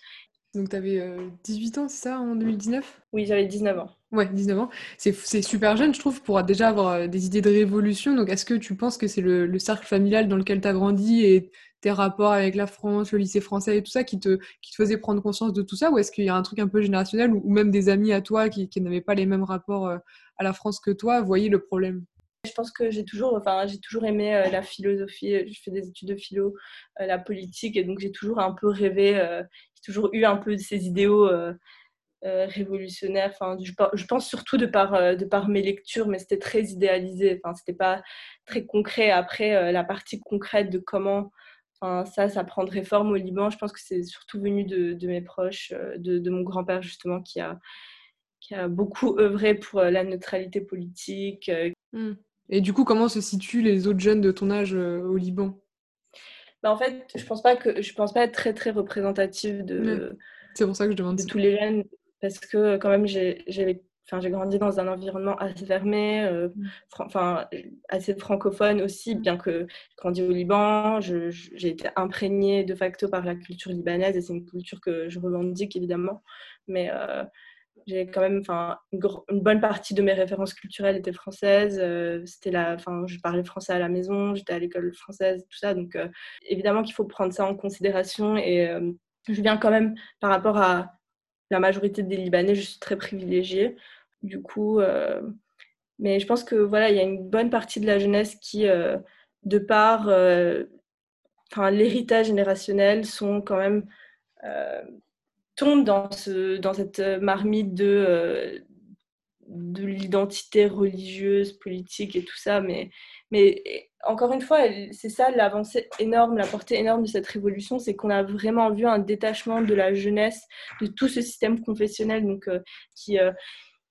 Speaker 1: Donc, tu avais 18 ans, c'est ça, en 2019
Speaker 2: Oui, j'avais 19 ans.
Speaker 1: Ouais, 19 ans. C'est super jeune, je trouve, pour déjà avoir euh, des idées de révolution. Donc, est-ce que tu penses que c'est le, cercle familial dans lequel tu as grandi et tes rapports avec la France, le lycée français et tout ça qui te, qui te faisait prendre conscience de tout ça Ou est-ce qu'il y a un truc un peu générationnel ou, même des amis à toi qui, qui n'avaient pas les mêmes rapports euh, à la France que toi voyaient le problème?
Speaker 2: Je pense que j'ai toujours, enfin, j'ai toujours aimé euh, la philosophie. Je fais des études de philo, la politique, et donc j'ai toujours un peu rêvé. Toujours eu un peu ces idéaux euh, révolutionnaire. Enfin, je, pense surtout de par, euh, de par mes lectures, mais c'était très idéalisé. Enfin, c'était pas très concret. Après, euh, la partie concrète de comment enfin, ça, ça prendrait forme au Liban, je pense que c'est surtout venu de, mes proches, de, mon grand-père justement, qui a, beaucoup œuvré pour la neutralité politique.
Speaker 1: Mmh. Et du coup, comment se situent les autres jeunes de ton âge au Liban?
Speaker 2: Bah, en fait, je pense pas que je pense pas être très très représentative de.
Speaker 1: C'est pour ça que je demande.
Speaker 2: De tous les jeunes parce que quand même j'ai enfin, grandi dans un environnement assez fermé, euh, mm. enfin, assez francophone aussi, bien que j'ai grandi au Liban, j'ai été imprégnée de facto par la culture libanaise et c'est une culture que je revendique évidemment, mais euh, j'ai quand même, enfin, une, bonne partie de mes références culturelles étaient françaises. Euh, c'était la, enfin, je parlais français à la maison, j'étais à l'école française, tout ça. Donc, évidemment qu'il faut prendre ça en considération. Et je viens quand même, par rapport à la majorité des Libanais, je suis très privilégiée. Du coup, euh, mais je pense que voilà, il y a une bonne partie de la jeunesse qui, euh, de par euh, l'héritage générationnel, sont quand même tombent dans, ce, dans cette marmite de, de l'identité religieuse, politique et tout ça. Mais, mais encore une fois, c'est ça l'avancée énorme, la portée énorme de cette révolution, c'est qu'on a vraiment vu un détachement de la jeunesse, de tout ce système confessionnel donc, euh, qui, euh,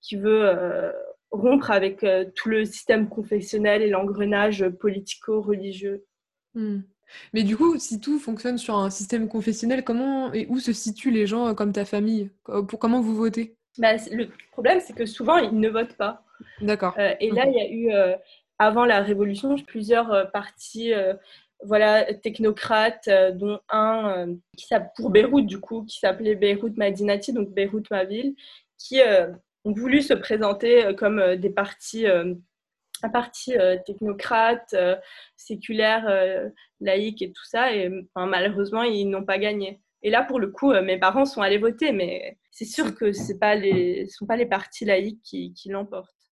Speaker 2: qui veut euh, rompre avec tout le système confessionnel et l'engrenage politico-religieux.
Speaker 1: Hmm. Mais du coup, si tout fonctionne sur un système confessionnel, comment et où se situent les gens comme ta famille? Pour comment vous votez?
Speaker 2: Bah, Le problème, c'est que souvent, ils ne votent pas.
Speaker 1: D'accord.
Speaker 2: et là, il y a eu avant la Révolution, plusieurs euh, partis euh, voilà, technocrates, euh, dont un qui pour Beyrouth, du coup, qui s'appelait Beyrouth Madinati, donc Beyrouth, ma ville, qui ont voulu se présenter comme des partis, un parti technocrate, séculaire, laïque et tout ça. Et malheureusement, ils n'ont pas gagné. Et là, pour le coup, mes parents sont allés voter, mais c'est sûr que ce ne sont pas les partis laïques qui l'emportent.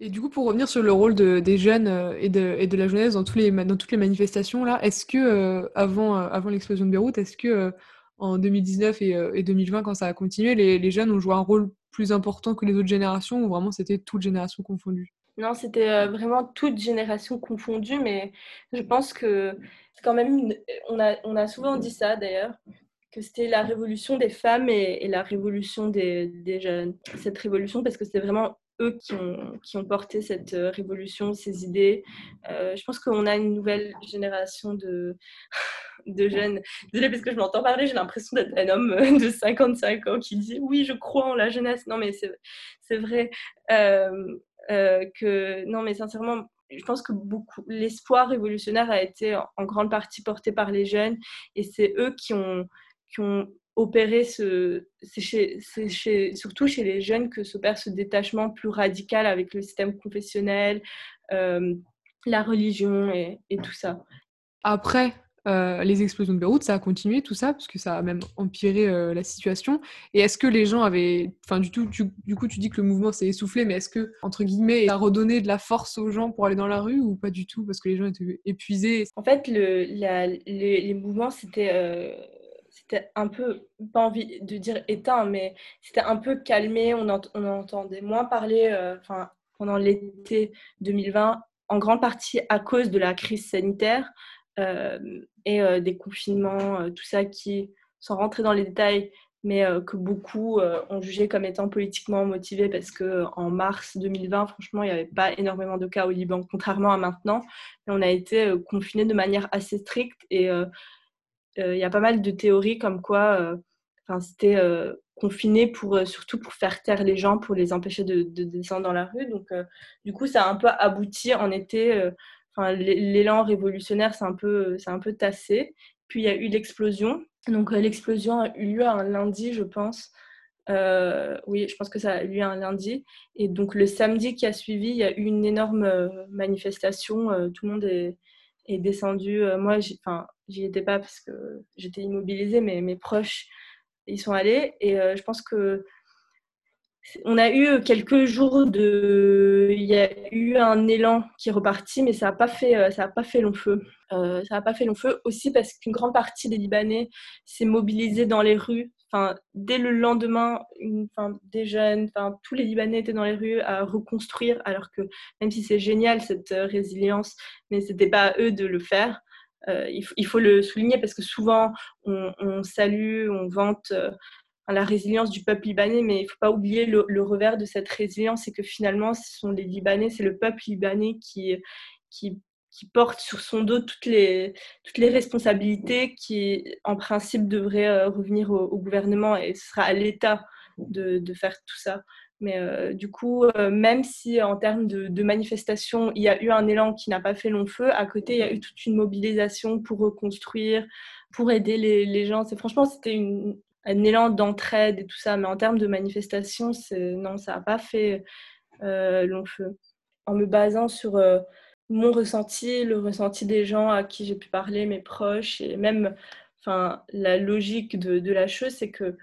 Speaker 1: Et du coup, pour revenir sur le rôle des jeunes euh, et de, la jeunesse dans, toutes les manifestations, là, est-ce que, euh, avant, euh, avant l'explosion de Beyrouth, est-ce que en 2019 et, 2020, quand ça a continué, les, jeunes ont joué un rôle plus important que les autres générations ou vraiment c'était toute génération confondue
Speaker 2: Non, c'était vraiment toute génération confondue, mais je pense que quand même, on, a, on a souvent dit ça d'ailleurs, que c'était la révolution des femmes et, et la révolution des, des, jeunes. Cette révolution, parce que c'était vraiment eux qui ont, porté cette euh, révolution, ces idées. Euh, je pense qu'on a une nouvelle génération de, de jeunes. Désolée parce que je m'entends parler, j'ai l'impression d'être un homme euh, de 55 ans qui dit oui, je crois en la jeunesse. Non, mais c'est vrai que, non, mais sincèrement, je pense que beaucoup l'espoir révolutionnaire a été en grande partie porté par les jeunes et c'est eux qui ont opérer ce, c'est surtout chez les jeunes que s'opère ce détachement plus radical avec le système confessionnel, euh, la religion et, tout ça.
Speaker 1: Après euh, les explosions de Beyrouth, ça a continué tout ça, parce que ça a même empiré euh, la situation. Et est-ce que les gens avaient, enfin du, tout, du coup tu dis que le mouvement s'est essoufflé, mais est-ce que, entre guillemets, ça a redonné de la force aux gens pour aller dans la rue ou pas du tout, parce que les gens étaient épuisés?
Speaker 2: En fait, le, les, les, mouvements, c'était c'était un peu, pas envie de dire éteint, mais c'était un peu calmé. On, on entendait moins parler enfin pendant l'été 2020, en grande partie à cause de la crise sanitaire et des confinements, tout ça qui, sans rentrer dans les détails, mais euh, que beaucoup euh, ont jugé comme étant politiquement motivé parce que en mars 2020, franchement, il n'y avait pas énormément de cas au Liban, contrairement à maintenant. Et on a été euh, confinés de manière assez stricte et il y a pas mal de théories comme quoi c'était confiné pour, surtout pour faire taire les gens, pour les empêcher de, de descendre dans la rue. Donc, du coup, ça a un peu abouti en été. l'élan révolutionnaire, c'est un, peu, un peu tassé. Puis il y a eu l'explosion donc euh, l'explosion a eu lieu un lundi, je pense. Euh, oui, je pense que ça a eu lieu un lundi. Et donc le samedi qui a suivi, il y a eu une énorme euh, manifestation. tout le monde est, descendu. moi, j'y étais pas parce que j'étais immobilisée, mais mes proches, ils sont allés. Et je pense que on a eu quelques jours de. Il y a eu un élan qui est reparti, mais ça n'a pas, fait, euh, pas fait long feu. Euh, ça n'a pas fait long feu aussi parce qu'une grande partie des Libanais s'est mobilisée dans les rues. Dès le lendemain, des jeunes, tous les Libanais étaient dans les rues à reconstruire, alors que même si c'est génial cette euh, résilience, mais ce n'était pas à eux de le faire. il, faut le souligner parce que souvent on, salue, on vante la résilience du peuple libanais, mais il ne faut pas oublier le, revers de cette résilience, c'est que finalement, ce sont les Libanais, c'est le peuple libanais qui, porte sur son dos toutes les, toutes les responsabilités qui, en principe, devraient euh, revenir au, gouvernement et ce sera à l'État de, faire tout ça. Mais euh, du coup, euh, même si en termes de, de manifestation, il y a eu un élan qui n'a pas fait long feu, à côté, il y a eu toute une mobilisation pour reconstruire, pour aider les, gens. C'est franchement, c'était un élan d'entraide et tout ça, mais en termes de manifestation, non, ça n'a pas fait long feu. En me basant sur mon ressenti, le ressenti des gens à qui j'ai pu parler, mes proches, et même enfin, la logique de, la chose, c'est que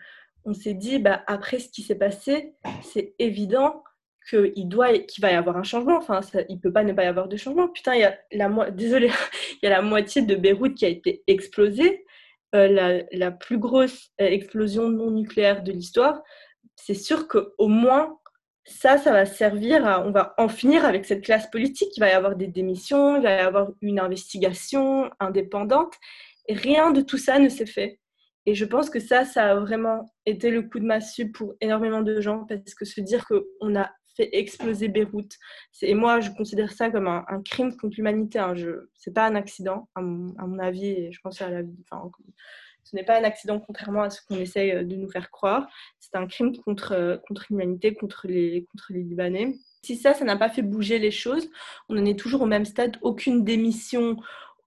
Speaker 2: on s'est dit, bah, après ce qui s'est passé, c'est évident qu'il doit, va y avoir un changement. Enfin, ça, il peut pas ne pas y avoir de changement. Putain, il y a la, désolé, il y a la moitié de Beyrouth qui a été explosée. Euh, la, plus grosse euh, explosion non nucléaire de l'histoire, c'est sûr qu'au moins, ça, ça va servir à. On va en finir avec cette classe politique. Il va y avoir des démissions, il va y avoir une investigation indépendante. Et rien de tout ça ne s'est fait. Et je pense que ça, ça a vraiment été le coup de massue pour énormément de gens parce que se dire qu'on a fait exploser Beyrouth. Et moi, je considère ça comme un, crime contre l'humanité. Hein. Ce n'est pas un accident, à mon, avis, et je pense à la enfin, ce n'est pas un accident contrairement à ce qu'on essaye euh, de nous faire croire. C'est un crime contre, euh, contre l'humanité, contre les, contre les Libanais. Si ça, ça n'a pas fait bouger les choses, on en est toujours au même stade, aucune démission,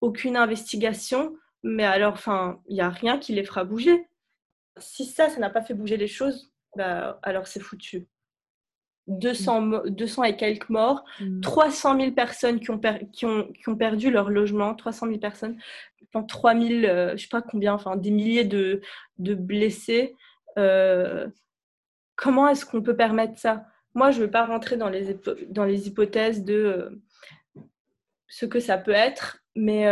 Speaker 2: aucune investigation, mais alors, enfin, il n'y a rien qui les fera bouger. Si ça, ça n'a pas fait bouger les choses, bah, alors c'est foutu. 200, 200 et quelques morts, 300 mm. 000 personnes qui ont, qui, ont, qui ont, perdu leur logement, 300 000 personnes, enfin 3 000, euh, je sais pas combien, enfin des milliers de, blessés. Euh, comment est-ce qu'on peut permettre ça? Moi, je ne veux pas rentrer dans les, dans les hypothèses de euh, ce que ça peut être, mais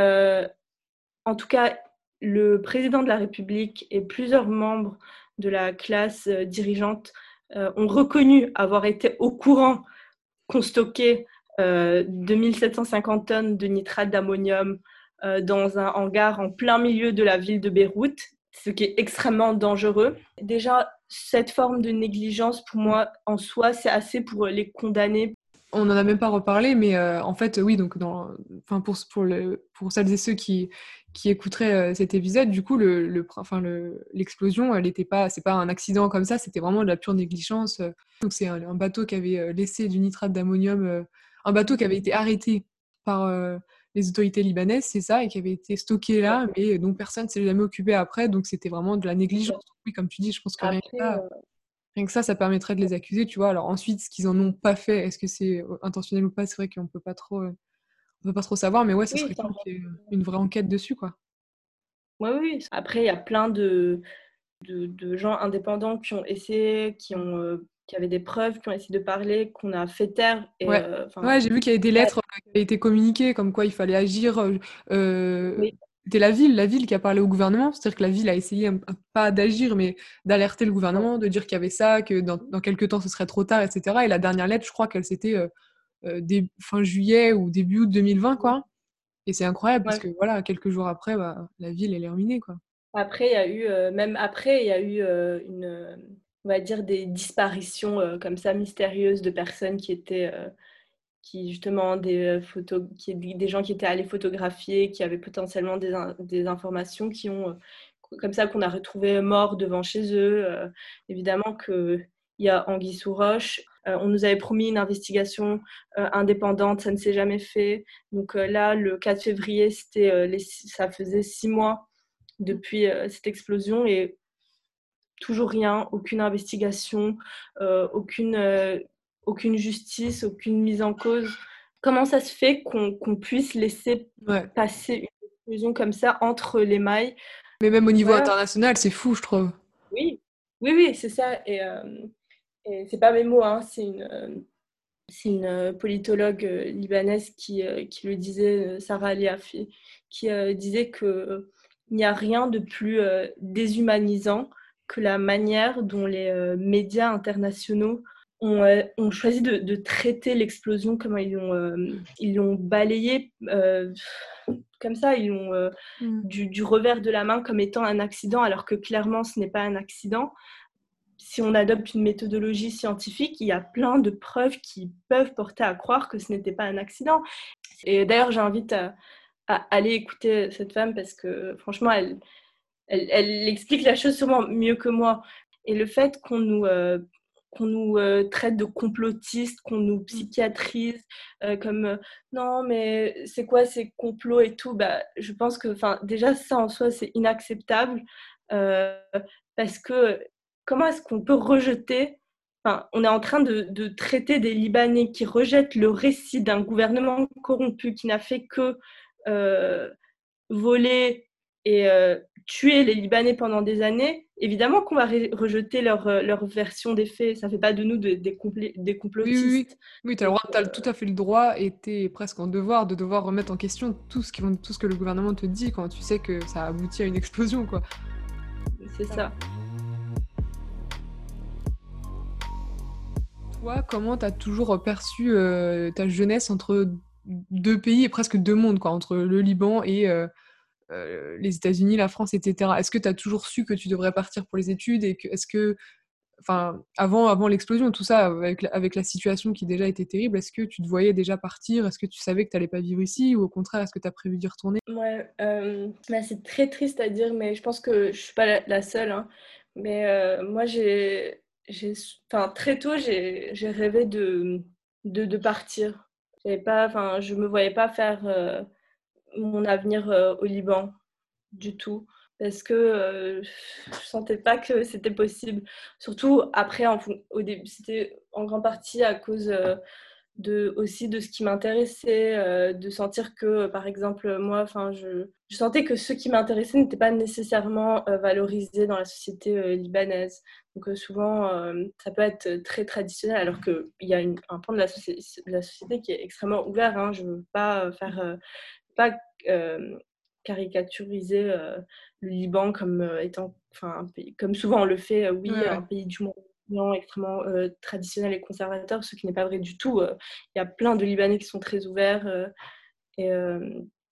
Speaker 2: en tout cas, le président de la République et plusieurs membres de la classe dirigeante euh, ont reconnu avoir été au courant qu'on stockait euh, 2750 tonnes de nitrate d'ammonium euh, dans un hangar en plein milieu de la ville de Beyrouth, ce qui est extrêmement dangereux. Déjà, cette forme de négligence, pour moi, en soi, c'est assez pour les condamner
Speaker 1: on n'en a même pas reparlé, mais euh, en fait, oui, donc enfin pour, pour, pour celles et ceux qui, qui écouteraient euh, cet épisode, du coup, le, le enfin, l'explosion, elle n'était pas, c'est pas un accident comme ça, c'était vraiment de la pure négligence. Donc c'est un, bateau qui avait laissé du nitrate d'ammonium, un bateau qui avait été arrêté par les autorités libanaises, c'est ça, et qui avait été stocké là, mais dont personne s'est jamais occupé après, donc c'était vraiment de la négligence. Oui, comme tu dis, je pense que rien Rien que ça, ça permettrait de les accuser, tu vois. Alors ensuite, ce qu'ils en ont pas fait, est-ce que c'est euh, intentionnel ou pas C'est vrai qu'on peut pas trop, euh, on peut pas trop savoir, mais ouais, ça serait cool qu'il y ait une vraie enquête dessus, quoi.
Speaker 2: Oui, oui. Après, il y a plein de, de, gens indépendants qui ont essayé, qui ont euh, qui avaient des preuves, qui ont essayé de parler, qu'on a fait taire.
Speaker 1: Et, ouais, j'ai vu qu'il y avait des lettres qui avaient été communiquées, comme quoi il fallait agir. Oui c'était la ville, la ville qui a parlé au gouvernement, c'est-à-dire que la ville a essayé pas d'agir, mais d'alerter le gouvernement, de dire qu'il y avait ça, que dans, dans, quelques temps ce serait trop tard, etc. Et la dernière lettre, je crois qu'elle c'était euh, euh fin juillet ou début août 2020, quoi. Et c'est incroyable parce que voilà, quelques jours après, bah, la ville elle est ruinée, quoi.
Speaker 2: Après, il y a eu, euh, même après, il y a eu euh, une, on va dire des disparitions comme ça mystérieuses de personnes qui étaient qui justement des euh, photos, qui, des gens qui étaient allés photographier, qui avaient potentiellement des, des informations qui ont, euh, comme ça, qu'on a retrouvé morts devant chez eux. Euh, évidemment qu'il y a Anguille sous roche. on nous avait promis une investigation indépendante, ça ne s'est jamais fait. Donc là, le 4 février, c'était, ça faisait six mois depuis cette explosion et toujours rien, aucune investigation, aucune aucune justice, aucune mise en cause. Comment ça se fait qu'on puisse laisser passer une conclusion comme ça entre les mailles?
Speaker 1: Mais même au niveau international, c'est fou, je trouve.
Speaker 2: Oui, oui, oui, c'est ça. Et, euh, et c'est pas mes mots, hein, c'est une, euh, c'est une euh, politologue libanaise qui, qui le disait, Sarah Aliafi, qui disait qu'il n'y a rien de plus déshumanisant que la manière dont les médias internationaux ont, euh, choisi de, traiter l'explosion comme ils l'ont euh, ils l'ont balayé euh, comme ça, ils l'ont mm. du, revers de la main comme étant un accident, alors que clairement ce n'est pas un accident. Si on adopte une méthodologie scientifique, il y a plein de preuves qui peuvent porter à croire que ce n'était pas un accident. Et d'ailleurs, j'invite à, à, aller écouter cette femme parce que franchement, elle, elle, elle, explique la chose sûrement mieux que moi. Et le fait qu'on nous, qu'on nous euh, traite de complotistes, qu'on nous psychiatrise, euh, comme euh, non, mais c'est quoi ces complots et tout? Bah, Je pense que déjà, ça en soi, c'est inacceptable parce que comment est-ce qu'on peut rejeter Enfin, on est en train de, de, traiter des Libanais qui rejettent le récit d'un gouvernement corrompu qui n'a fait que voler et tuer les Libanais pendant des années, évidemment qu'on va rejeter leur, euh, leur, version des faits. Ça ne fait pas de nous des, des, complotistes.
Speaker 1: Oui, oui, oui. tu as, tout à fait le droit et tu es presque en devoir de devoir remettre en question tout ce, qui, tout ce que le gouvernement te dit quand tu sais que ça aboutit à une explosion. quoi.
Speaker 2: C'est ça.
Speaker 1: Toi, comment tu as toujours perçu euh, ta jeunesse entre deux pays et presque deux mondes, quoi, entre le Liban et... Euh, euh, les États-Unis, la France, etc. Est-ce que tu as toujours su que tu devrais partir pour les études et que, est-ce que, enfin, avant, avant l'explosion, tout ça, avec la, avec la situation qui déjà était terrible, est-ce que tu te voyais déjà partir? Est-ce que tu savais que tu n'allais pas vivre ici ou au contraire, est-ce que tu as prévu d'y retourner?
Speaker 2: Ouais, euh, bah, c'est très triste à dire, mais je pense que je suis pas la, seule. Hein. Mais euh, moi, j'ai, enfin, très tôt, j'ai, rêvé de, de, de partir. Pas, enfin, je me voyais pas faire mon avenir euh, au Liban du tout parce que euh, je sentais pas que c'était possible. Surtout après, au début, c'était en grande partie à cause euh, de, aussi de ce qui m'intéressait, de sentir que, par exemple, moi, enfin, je, je, sentais que ce qui m'intéressait n'était pas nécessairement valorisé dans la société libanaise. Donc souvent, ça peut être très traditionnel, alors qu'il y a un point de la, la, société qui est extrêmement ouvert. Hein. Je ne veux pas faire pas euh, caricaturiser euh, le Liban comme euh, étant, enfin, comme souvent on le fait, oui, un pays du monde extrêmement traditionnel et conservateur, ce qui n'est pas vrai du tout. Il y a plein de Libanais qui sont très ouverts et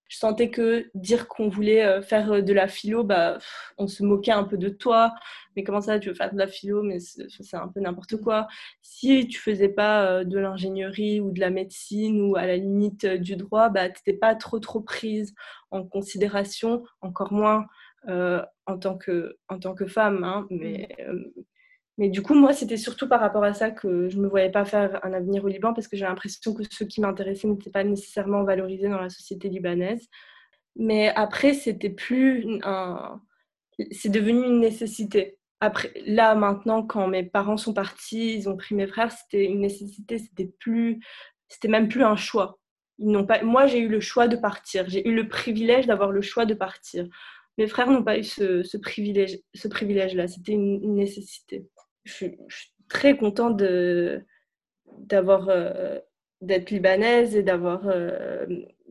Speaker 2: je sentais que dire qu'on voulait euh, faire euh, de la philo, bah, on se moquait un peu de toi. Mais comment ça, tu veux faire de la philo? Mais c'est un peu n'importe quoi. Si tu faisais pas euh, de l'ingénierie ou de la médecine ou à la limite du droit, bah, tu n'étais pas trop, trop prise en considération, encore moins en, tant que, en tant que femme. Hein. Mais mais du coup, moi, c'était surtout par rapport à ça que je ne me voyais pas faire un avenir au Liban parce que j'ai l'impression que ce qui m'intéressait n'était pas nécessairement valorisé dans la société libanaise. Mais après, c'était plus un... C'est devenu une nécessité. Après, là, maintenant, quand mes parents sont partis, ils ont pris mes frères, c'était une nécessité, c'était plus... C'était même plus un choix. Ils n'ont pas... Moi, j'ai eu le choix de partir. J'ai eu le privilège d'avoir le choix de partir. Mes frères n'ont pas eu ce, ce privilège-là. C'était une nécessité je suis, très contente de, d'avoir, euh, d'être libanaise et d'avoir euh,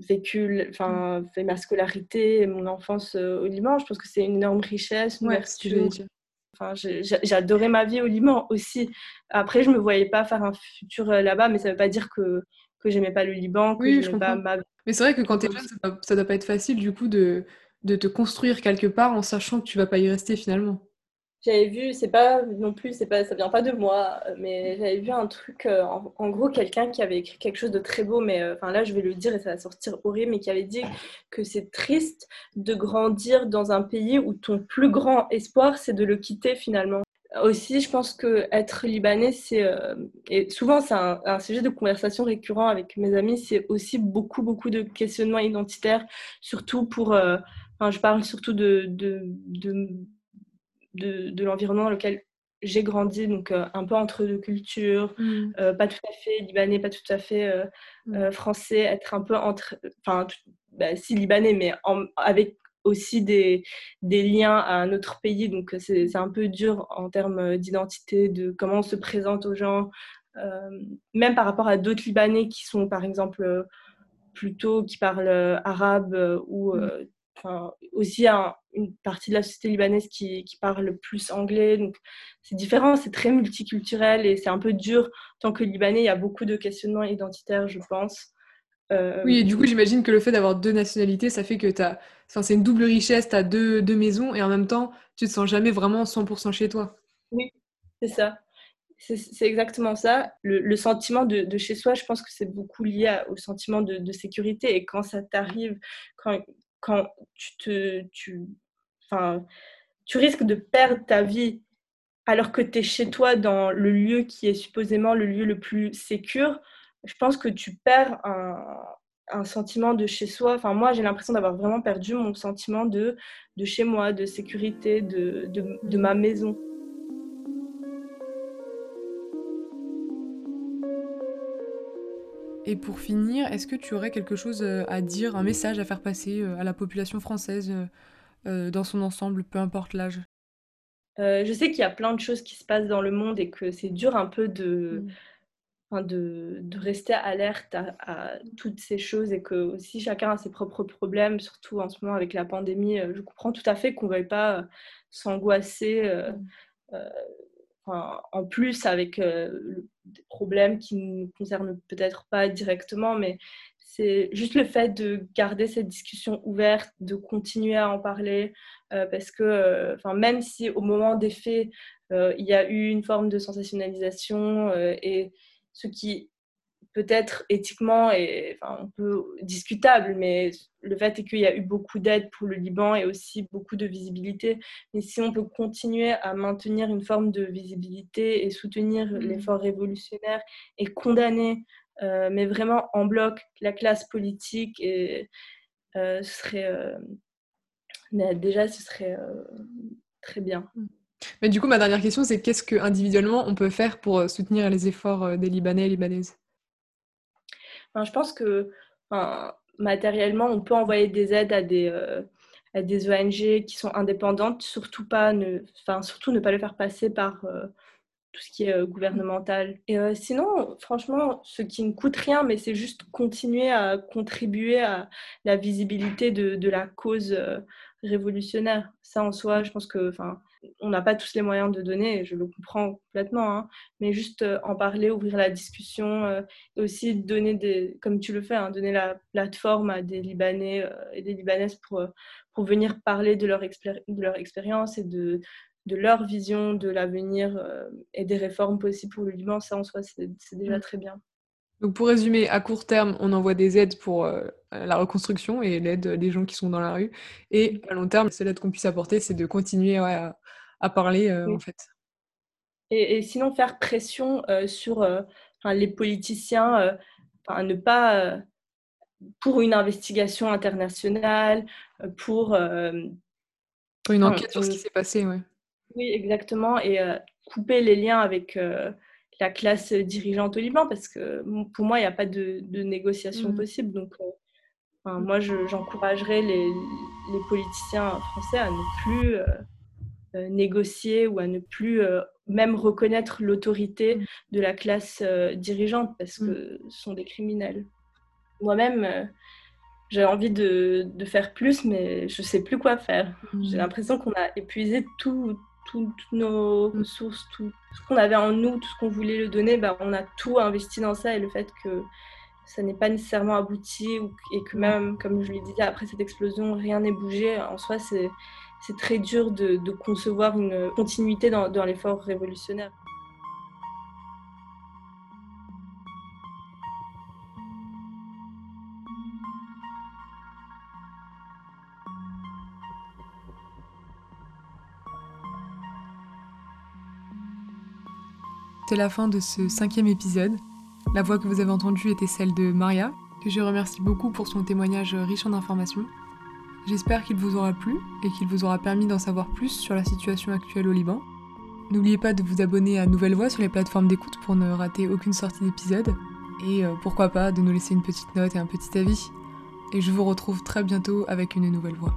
Speaker 2: vécu, enfin, fait ma scolarité et mon enfance au Liban. Je pense que c'est une énorme richesse, une Enfin, j'ai adoré ma vie au Liban aussi. Après, je me voyais pas faire un futur là-bas, mais ça veut pas dire que que j'aimais pas le Liban, que
Speaker 1: oui, je pas ma... Mais c'est vrai que quand tu es jeune, ça doit, doit pas être facile du coup de, de te construire quelque part en sachant que tu vas pas y rester finalement.
Speaker 2: J'avais vu, c'est pas non plus, c'est pas, ça vient pas de moi, mais j'avais vu un truc, euh, en, gros, quelqu'un qui avait écrit quelque chose de très beau, mais euh, enfin là, je vais le dire et ça va sortir horrible, mais qui avait dit que c'est triste de grandir dans un pays où ton plus grand espoir, c'est de le quitter finalement. Aussi, je pense que être libanais, c'est euh, et souvent c'est un, sujet de conversation récurrent avec mes amis. C'est aussi beaucoup beaucoup de questionnements identitaires, surtout pour. enfin, je parle surtout de, de de, de l'environnement dans lequel j'ai grandi, donc euh, un peu entre deux cultures, mm. euh, pas tout à fait libanais, pas tout à fait euh, mm. français, être un peu entre, enfin, bah, si libanais, mais avec aussi des, des, liens à un autre pays, donc c'est un peu dur en termes d'identité, de comment on se présente aux gens, même par rapport à d'autres libanais qui sont par exemple plutôt qui parlent arabe ou mm aussi une partie de la société libanaise qui, qui parle plus anglais. Donc, c'est différent, c'est très multiculturel et c'est un peu dur. Tant que Libanais, il y a beaucoup de questionnements identitaires, je pense.
Speaker 1: Euh, oui, et du coup, j'imagine que le fait d'avoir deux nationalités, ça fait que tu as. Enfin, c'est une double richesse, tu as deux, deux maisons et en même temps, tu te sens jamais vraiment 100% chez toi.
Speaker 2: Oui, c'est ça. C'est exactement ça. Le, sentiment de, de, chez soi, je pense que c'est beaucoup lié au sentiment de, de, sécurité. Et quand ça t'arrive, quand, quand tu te. Tu, enfin, tu risques de perdre ta vie alors que tu es chez toi dans le lieu qui est supposément le lieu le plus sécur, je pense que tu perds un, sentiment de chez soi. Enfin, moi, j'ai l'impression d'avoir vraiment perdu mon sentiment de, de chez moi, de sécurité, de, de ma maison.
Speaker 1: Et pour finir, est-ce que tu aurais quelque chose euh, à dire, un message à faire passer euh, à la population française euh, dans son ensemble, peu importe l'âge?
Speaker 2: Je sais qu'il y a plein de choses qui se passent dans le monde et que c'est dur un peu de, mmh. de, de, rester alerte à, toutes ces choses et que aussi chacun a ses propres problèmes, surtout en ce moment avec la pandémie. Je comprends tout à fait qu'on ne veuille pas s'angoisser. Mmh en plus avec euh, des problèmes qui ne nous concernent peut-être pas directement, mais c'est juste le fait de garder cette discussion ouverte, de continuer à en parler, euh, parce que euh, même si au moment des faits, il y a eu une forme de sensationnalisation et ce qui peut-être éthiquement et enfin, un peu discutable, mais le fait est qu'il y a eu beaucoup d'aide pour le Liban et aussi beaucoup de visibilité. Mais si on peut continuer à maintenir une forme de visibilité et soutenir mmh. l'effort révolutionnaire et condamner, euh, mais vraiment en bloc, la classe politique, et, euh, ce serait euh, déjà ce serait très bien. Mmh.
Speaker 1: Mais du coup, ma dernière question, c'est qu'est-ce que individuellement on peut faire pour soutenir les efforts des Libanais et Libanaises?
Speaker 2: Je pense que matériellement, on peut envoyer des aides à des, euh, à des ONG qui sont indépendantes, surtout, pas ne, surtout ne pas le faire passer par euh, tout ce qui est euh, gouvernemental. Et sinon, franchement, ce qui ne coûte rien, mais c'est juste continuer à contribuer à la visibilité de, de la cause révolutionnaire. Ça en soi, je pense que on n'a pas tous les moyens de donner, je le comprends complètement, hein, mais juste euh, en parler, ouvrir la discussion, euh, et aussi donner des, comme tu le fais, hein, donner la plateforme à des Libanais euh, et des Libanaises pour, pour venir parler de leur, de leur expérience et de, de leur vision de l'avenir et des réformes possibles pour le Liban, ça en soi, c'est déjà mmh. très bien.
Speaker 1: Donc pour résumer, à court terme, on envoie des aides pour la reconstruction et l'aide des gens qui sont dans la rue. Et à long terme, c'est l'aide qu'on puisse apporter, c'est de continuer à, à parler euh, en fait.
Speaker 2: Et, sinon faire pression euh, sur euh, les politiciens ne pas pour une investigation internationale, pour
Speaker 1: pour une enquête sur ce qui s'est passé, ouais.
Speaker 2: Oui, exactement, et couper les liens avec la classe dirigeante au Liban, parce que pour moi, il n'y a pas de, négociation mmh. possible. Donc, moi, j'encouragerais les, les, politiciens français à ne plus euh, négocier ou à ne plus euh, même reconnaître l'autorité mm. de la classe euh, dirigeante parce mm. que ce sont des criminels. Moi-même, j'ai envie de, de, faire plus, mais je sais plus quoi faire. Mmh. J'ai l'impression qu'on a épuisé tout, toutes nos ressources, tout, ce qu'on avait en nous, tout ce qu'on voulait le donner, bah, on a tout investi dans ça. Et le fait que ça n'est pas nécessairement abouti et que même, comme je l'ai dit, après cette explosion, rien n'est bougé, en soi, c'est très dur de, concevoir une continuité dans l'effort révolutionnaire.
Speaker 1: La fin de ce cinquième épisode. La voix que vous avez entendue était celle de Maria, que je remercie beaucoup pour son témoignage riche en informations. J'espère qu'il vous aura plu et qu'il vous aura permis d'en savoir plus sur la situation actuelle au Liban. N'oubliez pas de vous abonner à Nouvelle Voix sur les plateformes d'écoute pour ne rater aucune sortie d'épisode. Et euh, pourquoi pas de nous laisser une petite note et un petit avis. Et je vous retrouve très bientôt avec une nouvelle voix.